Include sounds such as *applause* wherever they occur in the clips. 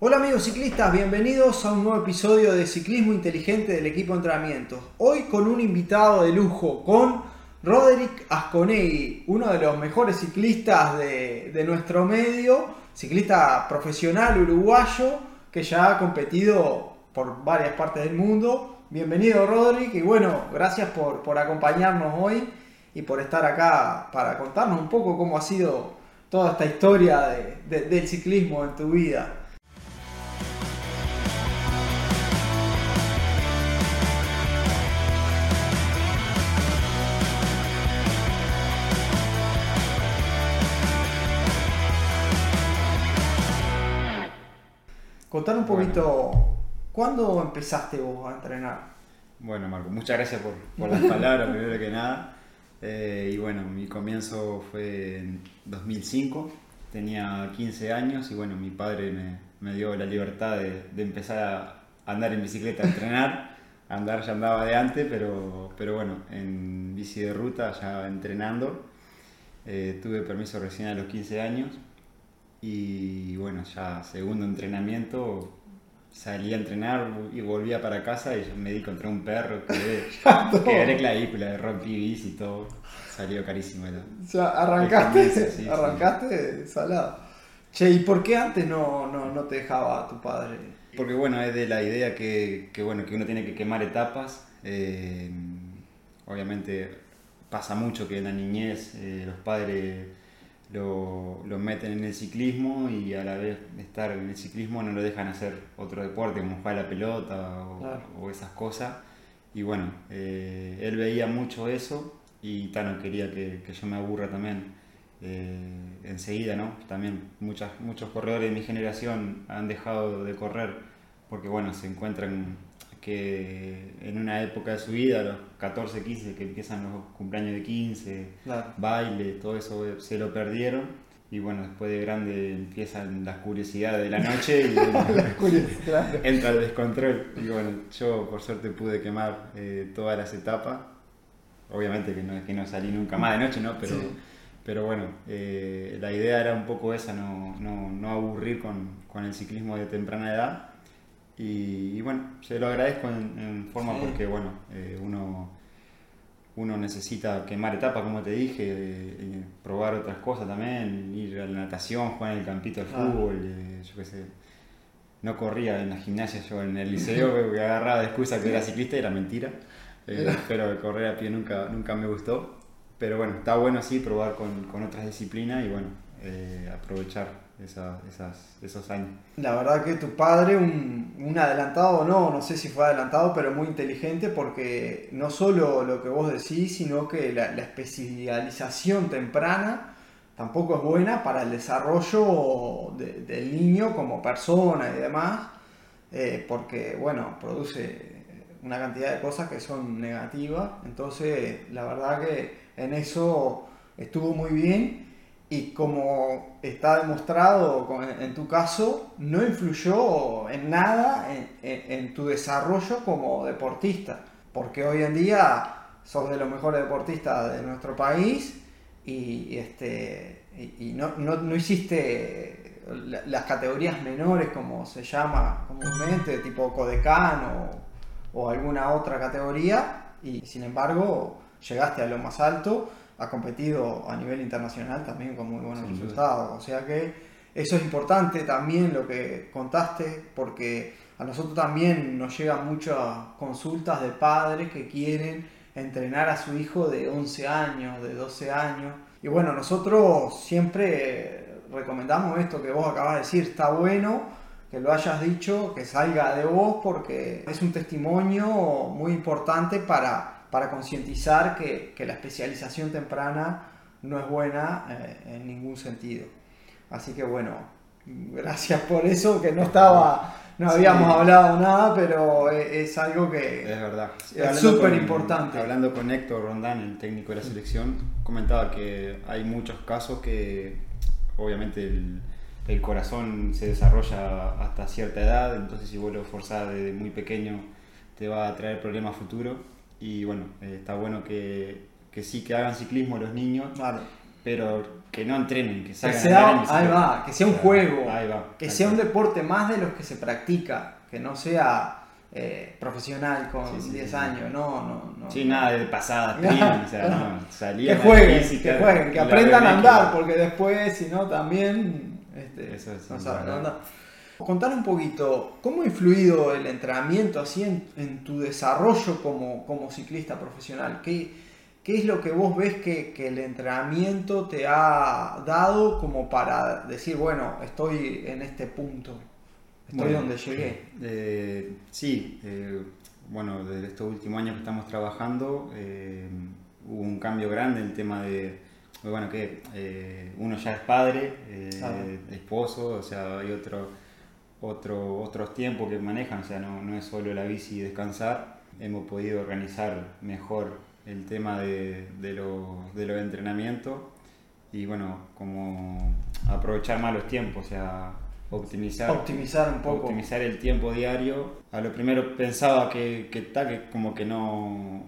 Hola amigos ciclistas, bienvenidos a un nuevo episodio de Ciclismo Inteligente del equipo de entrenamientos. Hoy con un invitado de lujo, con Roderick Asconegui, uno de los mejores ciclistas de, nuestro medio, ciclista profesional uruguayo que ya ha competido por varias partes del mundo. Bienvenido Roderick y bueno, gracias por, por acompañarnos hoy y por estar acá para contarnos un poco cómo ha sido toda esta historia de- del ciclismo en tu vida. Contar un poquito, ¿cuándo empezaste vos a entrenar? Bueno, Marco, muchas gracias por, por las palabras, *laughs* primero que nada. Eh, y bueno, mi comienzo fue en 2005, tenía 15 años y bueno, mi padre me, me dio la libertad de, de empezar a andar en bicicleta, a entrenar. Andar ya andaba de antes, pero, pero bueno, en bici de ruta ya entrenando. Eh, tuve permiso recién a los 15 años y bueno, ya segundo entrenamiento salí a entrenar y volvía para casa y me di contra un perro, *laughs* quedé, quebré clavícula, rompí bici y todo, salió carísimo. era. O sea, arrancaste, sí. arrancaste salado. Che, ¿y por qué antes no, no, no te dejaba tu padre? Porque bueno, es de la idea que, que, bueno, que uno tiene que quemar etapas. eh, obviamente pasa mucho que en la niñez eh, los padres lo, lo meten en el ciclismo y a la vez de estar en el ciclismo no lo dejan hacer otro deporte como jugar a la pelota o, Claro. o esas cosas. Y bueno, eh, él veía mucho eso y Tano quería que, que yo me aburra también eh, enseguida, ¿no? También muchas, muchos corredores de mi generación han dejado de correr porque, bueno, se encuentran que en una época de su vida, a los 14, 15, que empiezan los cumpleaños de 15, Claro. baile, todo eso se lo perdieron. Y bueno, después de grande empiezan las curiosidades de la noche y *laughs* Claro. entra el descontrol. Y bueno, yo por suerte pude quemar eh, todas las etapas. Obviamente que no, que no salí nunca más de noche, ¿no? Pero, Sí. pero bueno, eh, la idea era un poco esa, no, no, no aburrir con, con el ciclismo de temprana edad. Y, y bueno, se lo agradezco en, en forma Sí. porque bueno, eh, uno, uno necesita quemar etapas, como te dije, eh, probar otras cosas también, ir a la natación, jugar en el campito de Claro. fútbol, eh, yo qué sé. No corría en la gimnasia yo en el liceo, porque agarraba de excusa que era ciclista y era mentira. Eh, pero correr a pie nunca, nunca me gustó. Pero bueno, está bueno sí probar con, con otras disciplinas y bueno, eh, aprovechar esa- esas, esos años. La verdad que tu padre, un, un adelantado, no, no sé si fue adelantado, pero muy inteligente porque no solo lo que vos decís, sino que la, la especialización temprana tampoco es buena para el desarrollo de- del niño como persona y demás, eh, porque, bueno, produce una cantidad de cosas que son negativas. Entonces, la verdad que en eso estuvo muy bien y como está demostrado en tu caso, no influyó en nada en, tu desarrollo como deportista, porque hoy en día sos de los mejores deportistas de nuestro país y, este, y, no, no, no hiciste la- las categorías menores como se llama comúnmente, tipo Codecán o, o alguna otra categoría y sin embargo llegaste a lo más alto, has competido a nivel internacional también con muy buenos Sin duda. resultados, o sea que eso es importante también lo que contaste porque a nosotros también nos llegan muchas consultas de padres que quieren entrenar a su hijo de 11 años, de 12 años. Y bueno, nosotros siempre recomendamos esto que vos acabas de decir, está bueno que lo hayas dicho, que salga de vos, porque es un testimonio muy importante para, para concientizar que, que la especialización temprana no es buena eh, en ningún sentido. Así que bueno, gracias por eso, que no estaba, no Sí. habíamos hablado nada, pero es, es algo Es que... verdad. Es súper importante. Hablando con Héctor Rondán, el técnico de la selección, comentaba que hay muchos casos que obviamente el, el corazón se desarrolla hasta cierta edad, entonces si vos lo forzás desde muy pequeño te va a traer problemas futuros y bueno, eh, está bueno que, que sí que hagan ciclismo los niños, Claro, pero que no entrenen, que Que salgan a sea, en ahí va, que sea un juego, ahí va, que sea un deporte más de los que se practica, que no sea eh, profesional con Sí, sí, 10 sí, sí. años, no, no, no. Sí, nada de pasadas, *laughs* sprint, o sea, no, Que jueguen, que jueguen, que aprendan a andar porque después, si no, también este, Eso es no saben andar. Contar un poquito, ¿cómo ha influido el entrenamiento así en, en tu desarrollo como, como ciclista profesional? ¿Qué, ¿Qué es lo que vos ves que, que el entrenamiento te ha dado como para decir, bueno, estoy en este punto, estoy Bueno, donde llegué? Eh, sí, eh, bueno, desde estos últimos años que estamos trabajando eh, hubo un cambio grande en el tema de, bueno, que uno ya es padre, Claro. esposo, o sea, hay otro, otro, otros tiempos que manejan, o sea, no, no es solo la bici y descansar, hemos podido organizar mejor el tema de, de los de los entrenamientos y bueno, como aprovechar más los tiempos, o sea, optimizar Optimizar un poco. optimizar el tiempo diario. A lo primero pensaba que, que, ta, que como que no,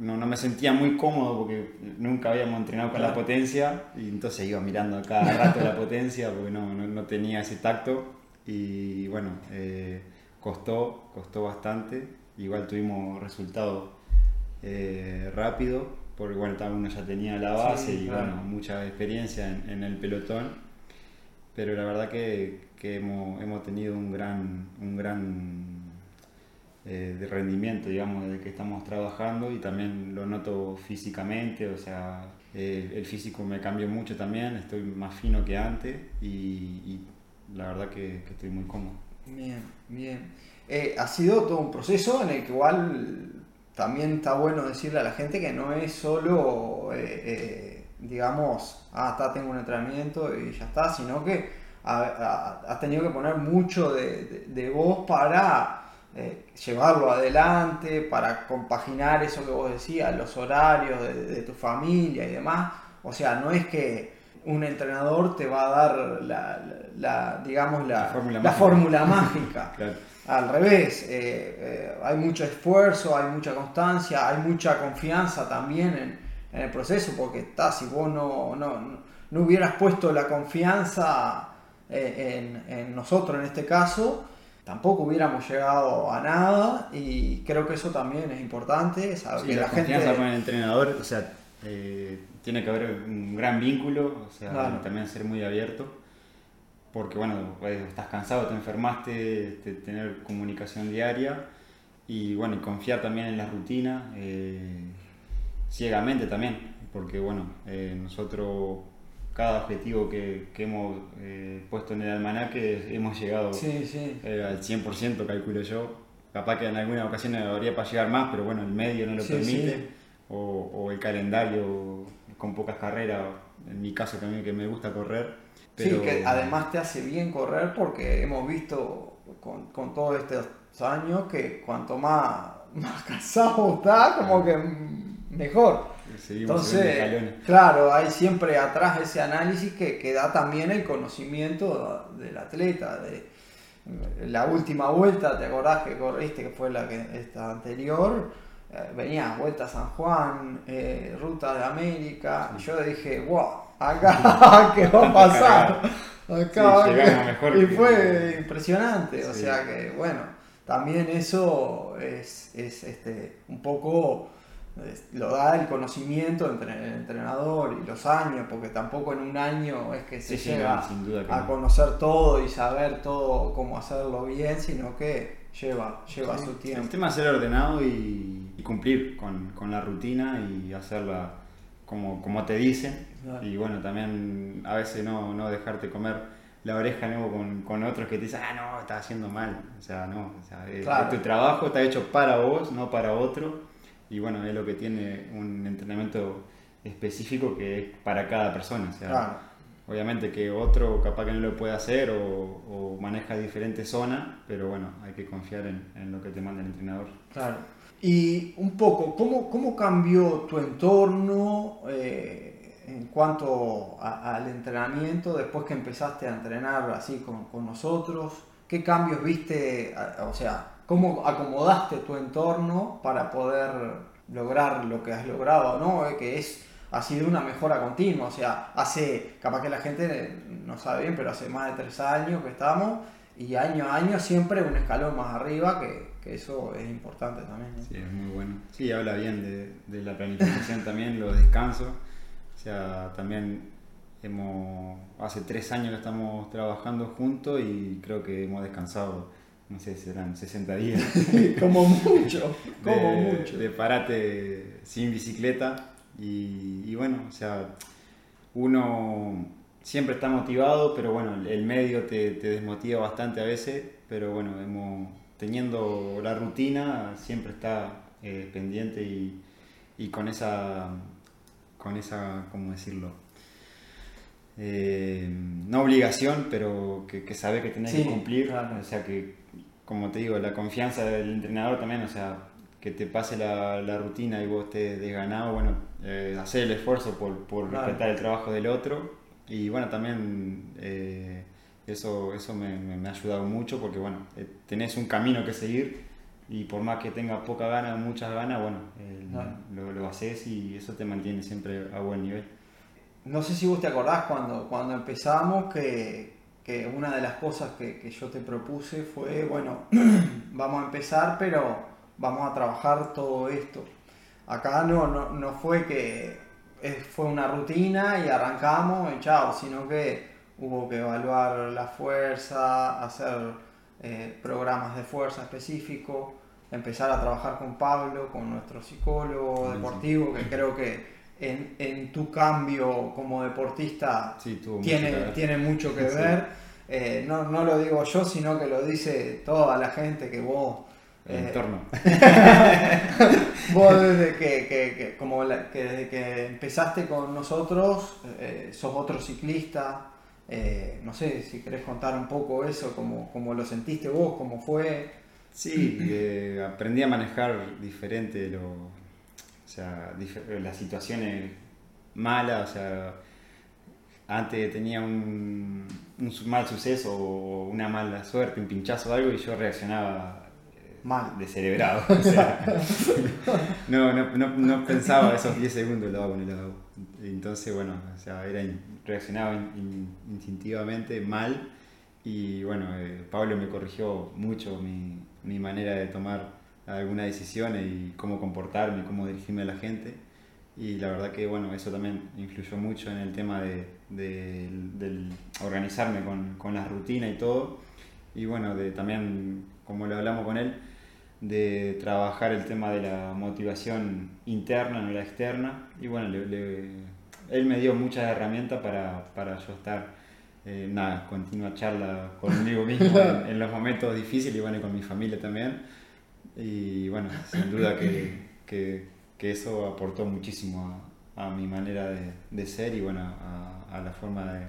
no, no me sentía muy cómodo porque nunca habíamos entrenado con Claro. la potencia y entonces iba mirando cada rato la potencia porque no, no, no tenía ese tacto y bueno, eh, costó, costó bastante. Igual tuvimos resultados eh, rápidos porque bueno, uno ya tenía la base Sí, y claro. bueno, mucha experiencia en, en el pelotón pero la verdad que, que hemos, hemos tenido un gran, un gran eh, de rendimiento, digamos, desde que estamos trabajando y también lo noto físicamente, o sea, eh, el físico me cambió mucho también, estoy más fino que antes y, la verdad que, estoy muy cómodo. Bien, bien. Eh, ha sido todo un proceso en el que igual también está bueno decirle a la gente que no es solo, digamos, ah, está, tengo un entrenamiento y ya está, sino que ha- ha- has tenido que poner mucho de, de- de vos para eh, llevarlo adelante, para compaginar eso que vos decías, los horarios de, de tu familia y demás. O sea, no es que un entrenador te va a dar la, la- la, digamos, la, La fórmula la mágica. fórmula mágica. *laughs* Claro. Al revés, eh, eh, hay mucho esfuerzo, hay mucha constancia, hay mucha confianza también en, en el proceso, porque está, si vos no, no, no- hubieras puesto la confianza en, en nosotros en este caso, tampoco hubiéramos llegado a nada y creo que eso también es importante, saber Sí, que la, la gente... confianza con el entrenador, o sea, eh, tiene que haber un gran vínculo, o sea, Claro. también ser muy abierto, porque bueno, pues, estás cansado, te enfermaste, te- tener comunicación diaria y bueno, y confiar también en la rutina, eh, ciegamente también, porque bueno, eh, nosotros cada objetivo que, que hemos eh, puesto en el almanaque hemos llegado Sí, sí. eh, al 100% calculo yo. Capaz que en algunas ocasiones habría para llegar más, pero bueno, el medio no lo Sí, permite. O, o el calendario con pocas carreras, en mi caso también que me gusta correr. Pero, Sí, que además te hace bien correr porque hemos visto con, con todos estos años que cuanto más, *laughs* más cansado está, como que mejor. Entonces, claro, hay siempre atrás ese análisis que, que da también el conocimiento del atleta. De, la última vuelta, ¿te acordás que corriste, que fue la que esta anterior? Eh, venía Vuelta a San Juan, eh, Ruta de América, y yo dije, wow, acá, *laughs* ¿qué va a pasar? Acá Sí, va a- llegamos mejor y que- fue impresionante, o Sí. sea que bueno, también eso es, es este, un poco lo da el conocimiento entre el entrenador y los años, porque tampoco en un año es que se Sí, sí, llega no, a no. conocer todo y saber todo cómo hacerlo bien, sino que lleva, lleva Sí, su El tiempo. tema es ser ordenado y, y cumplir con, con la rutina y hacerla como, como te dicen. Claro. Y bueno, también a veces no, no dejarte comer la oreja nuevo con, con otros que te dicen, ah, no, estás haciendo mal. O sea, no, o sea, es- Claro. es tu trabajo está hecho para vos, no para otro. Y bueno, es lo que tiene un entrenamiento específico que es para cada persona. O sea, Claro. Obviamente que otro capaz que no lo puede hacer o, o maneja diferentes zonas, pero bueno, hay que confiar en, en lo que te manda el entrenador. Claro. Y un poco, ¿cómo, cómo cambió tu entorno eh, en cuanto a- al entrenamiento después que empezaste a entrenar así con, con nosotros? ¿Qué cambios viste? O sea, ¿cómo acomodaste tu entorno para poder lograr lo que has logrado? ¿no? Eh, Que es ha sido una mejora continua. O sea, hace, capaz que la gente no sabe bien, pero hace más de tres años que estamos y año a año siempre un escalón más arriba, que, eso es importante también. Sí, es muy bueno. Sí, habla bien de, de la planificación *laughs* también, los descansos. O sea, también hemos, hace tres años que estamos trabajando juntos y creo que hemos descansado, no sé, serán 60 días. *laughs* como mucho, como de, mucho. De parate sin bicicleta y, y bueno, o sea, uno siempre está motivado, pero bueno, el medio te, te desmotiva bastante a veces, pero bueno, hemos, teniendo la rutina siempre está eh, pendiente y, y, con esa, con esa, ¿cómo decirlo? Eh, no obligación, pero que, que sabe que tenés Sí, que cumplir, claro. o sea que, como te digo, la confianza del entrenador también, o sea, que te pase la, la rutina y vos estés desganado, bueno, eh, hacer el esfuerzo por, por Claro. respetar el trabajo del otro y bueno, también eh, eso, eso me, me- me ha ayudado mucho porque bueno, eh, tenés un camino que seguir y por más que tengas poca gana muchas ganas, bueno, Claro. lo, lo haces y eso te mantiene siempre a buen nivel. No sé si vos te acordás cuando, cuando empezamos que, que una de las cosas que, que yo te propuse fue, bueno, *clears throat* vamos a empezar, pero vamos a trabajar todo esto. Acá no, no, no fue que eh, fue una rutina y arrancamos y chao, sino que hubo que evaluar la fuerza, hacer eh, programas de fuerza específicos, empezar a trabajar con Pablo, con nuestro psicólogo deportivo, que creo que en, en tu cambio como deportista Sí, tuvo mucho tiene, tiene mucho que ver. Eh, no, no lo digo yo, sino que lo dice toda la gente que vos... El eh, entorno. *laughs* Vos desde que, que- que- como la- que desde que empezaste con nosotros, eh, sos otro ciclista. eh, no sé si querés contar un poco eso, cómo, cómo lo sentiste vos, cómo fue. Sí, aprendí a manejar diferente lo, o sea, dif- las situaciones malas, o sea, antes tenía un, un mal suceso o una mala suerte, un pinchazo o algo y yo reaccionaba eh, Mal. descerebrado. *laughs* o sea, *laughs* no, no, no, no pensaba esos 10 segundos lo hago, no lo hago. Entonces, bueno, o sea, era reaccionaba in- in- instintivamente mal y bueno, eh, Pablo me corrigió mucho mi, mi manera de tomar algunas decisiones y cómo comportarme, cómo dirigirme a la gente. Y la verdad que bueno, eso también influyó mucho en el tema de, organizarme con, con las rutinas y todo. Y bueno, de también, como lo hablamos con él, de trabajar el tema de la motivación interna, no la externa. Y bueno, le- le- él me dio muchas herramientas para, para yo estar, eh, nada, continua charla conmigo mismo *laughs* en, en los momentos difíciles y bueno, y con mi familia también. Y bueno, sin duda que, que, eso aportó muchísimo a, mi manera de, ser y bueno, a, la forma de,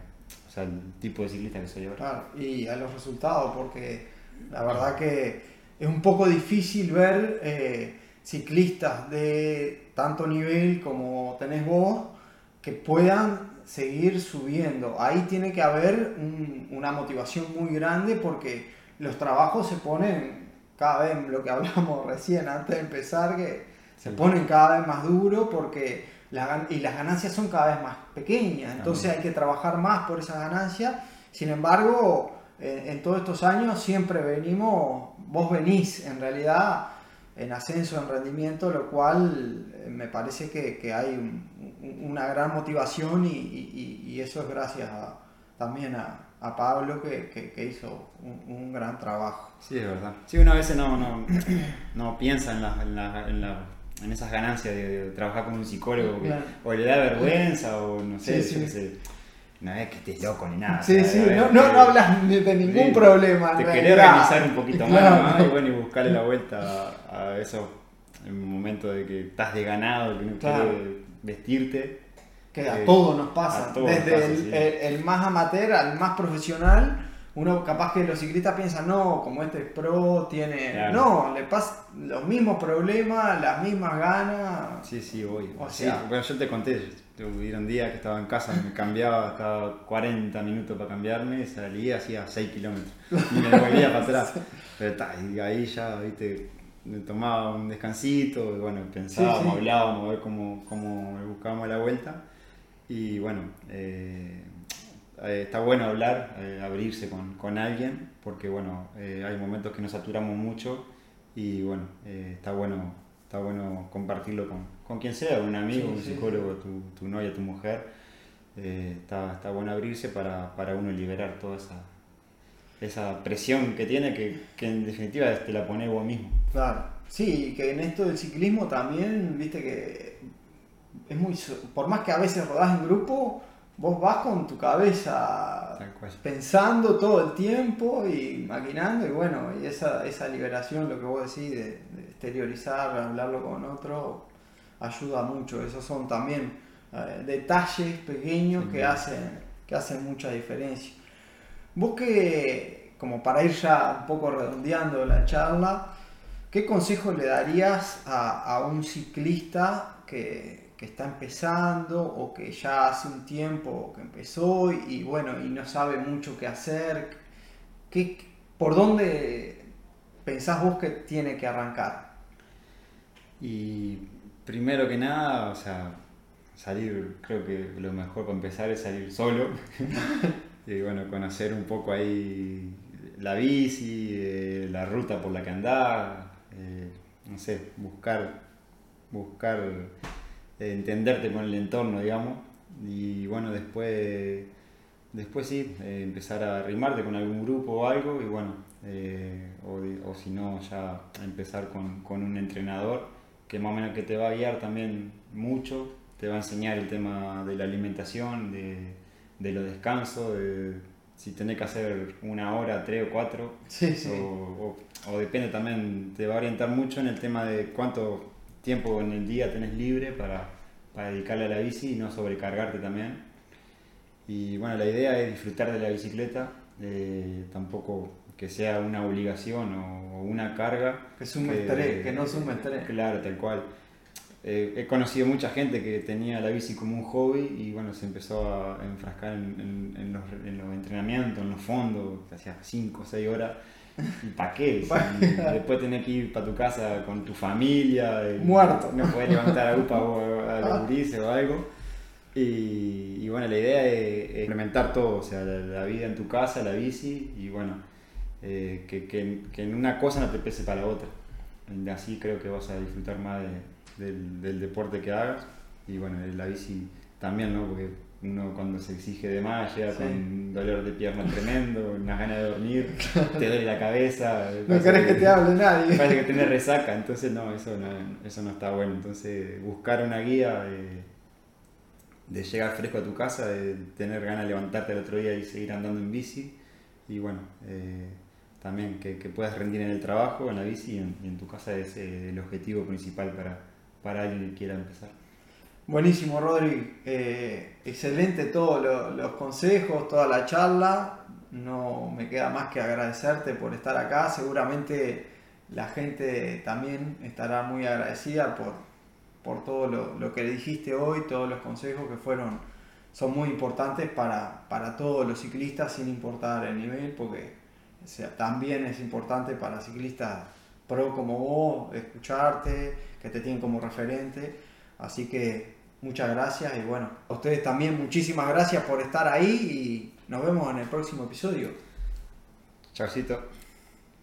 o sea, el tipo de ciclista que soy ahora. Claro, y a los resultados, porque la verdad que es un poco difícil ver eh, ciclistas de tanto nivel como tenés vos que puedan seguir subiendo. Ahí tiene que haber un- una motivación muy grande porque los trabajos se ponen cada vez, lo que hablamos *laughs* recién antes de empezar, que se ponen cada vez más duro porque la y las ganancias son cada vez más pequeñas. Entonces hay que trabajar más por esas ganancias. Sin embargo, en, en todos estos años siempre venimos, vos venís en realidad en ascenso, en rendimiento, lo cual eh, me parece que, que hay un- un- una gran motivación y, y- y- y eso es gracias a- también a, a Pablo que, que- que hizo un, un gran trabajo. Sí, es verdad. Sí, uno a veces no, no, *coughs* no piensa en, la- en, la- en la- en esas ganancias de, de trabajar con un psicólogo, que- Claro. o le da vergüenza, o no sé, Sí, sí. sé. No es que estés loco ni nada. Sí, sí, ver, no, no, no hablas ni de ningún sí, problema. Te querés organizar un poquito más, y bueno, y buscarle la vuelta a, a eso en un momento de que estás desganado, que no Claro. quieres vestirte. Que a Eh, todos nos pasa. todos Desde pasa, el, sí. el- el más amateur al más profesional, uno capaz que los ciclistas piensan, no, como este es pro, tiene. Claro. No, le pasa los mismos problemas, las mismas ganas. Sí, sí, voy. O Sí, sea- bueno, yo te conté, hubieron días que estaba en casa, me cambiaba, estaba 40 minutos para cambiarme, salía, hacía 6 kilómetros y me volvía para atrás. *laughs* Pero ta, y ahí ya, viste, tomaba un descansito, y bueno, pensábamos, hablábamos, a ver cómo, cómo buscábamos la vuelta. Y bueno, eh, eh, está bueno hablar, eh, abrirse con, con, alguien, porque bueno, hay momentos que nos saturamos mucho y bueno, está bueno está bueno compartirlo con, con quien sea, un amigo, un psicólogo, tu, tu, novia, tu mujer. está, está bueno abrirse para, para uno liberar toda esa, esa presión que tiene que, que, en definitiva te la pone vos mismo. Claro, sí, que en esto del ciclismo también, viste que es muy, por más que a veces rodás en grupo, vos vas con tu cabeza pensando todo el tiempo y maquinando y bueno, y esa, esa liberación, lo que vos decís, de, exteriorizar, hablarlo con otro, ayuda mucho. Esos son también eh, detalles pequeños que, hacen, que hacen mucha diferencia. Vos que, como para ir ya un poco redondeando la charla, ¿qué consejo le darías a, un ciclista que, está empezando o que ya hace un tiempo que empezó y, bueno, y no sabe mucho qué hacer? ¿Qué, ¿Por dónde pensás vos que tiene que arrancar? Y primero que nada, o sea, salir, creo que lo mejor para empezar es salir solo. *laughs* y bueno, conocer un poco ahí la bici, eh, la ruta por la que andás, eh, no sé, buscar, buscar entenderte con el entorno, digamos, y bueno, después, después sí, empezar a arrimarte con algún grupo o algo, y bueno, o, o, si no, ya empezar con, con un entrenador que más o menos que te va a guiar también mucho, te va a enseñar el tema de la alimentación, de de los descansos, de si tenés que hacer una hora, tres o cuatro. Sí, sí. O, o, depende también, te va a orientar mucho en el tema de cuánto tiempo en el día tenés libre para, para dedicarle a la bici y no sobrecargarte también. Y bueno, la idea es disfrutar de la bicicleta, tampoco que sea una obligación o, una carga. Que sume estrés, que no sume estrés. Claro, tal cual. Eh, he conocido mucha gente que tenía la bici como un hobby y bueno, se empezó a enfrascar en, los, entrenamientos, en los fondos, hacía 5 o 6 horas. ¿Y para qué? después tenés que ir para tu casa con tu familia. Muerto. No puedes levantar a UPA o a la *laughs* o algo. Y, bueno, la idea es, implementar todo, o sea, la, vida en tu casa, la bici y bueno, eh, que, que, que en una cosa no te pese para la otra. Así creo que vas a disfrutar más de, del, deporte que hagas. Y bueno, la bici también, ¿no? Porque uno cuando se exige de más llega con dolor de pierna tremendo, una ganas de dormir, te duele la cabeza. No querés que, te hable nadie. Parece que tenés resaca, entonces no, eso no, eso no está bueno. Entonces buscar una guía de llegar fresco a tu casa, de tener ganas de levantarte el otro día y seguir andando en bici. Y bueno, eh, también que, puedas rendir en el trabajo, en la bici y en, tu casa es eh, el objetivo principal para, para alguien que quiera empezar. Buenísimo, Rodri. Eh, excelente todos los consejos, toda la charla. No me queda más que agradecerte por estar acá. Seguramente la gente también estará muy agradecida por, por todo lo, que le dijiste hoy, todos los consejos que fueron, son muy importantes para, para todos los ciclistas sin importar el nivel, porque sea, también es importante para ciclistas pro como vos escucharte, que te tienen como referente. Así que muchas gracias y bueno, a ustedes también muchísimas gracias por estar ahí y nos vemos en el próximo episodio. Chaucito.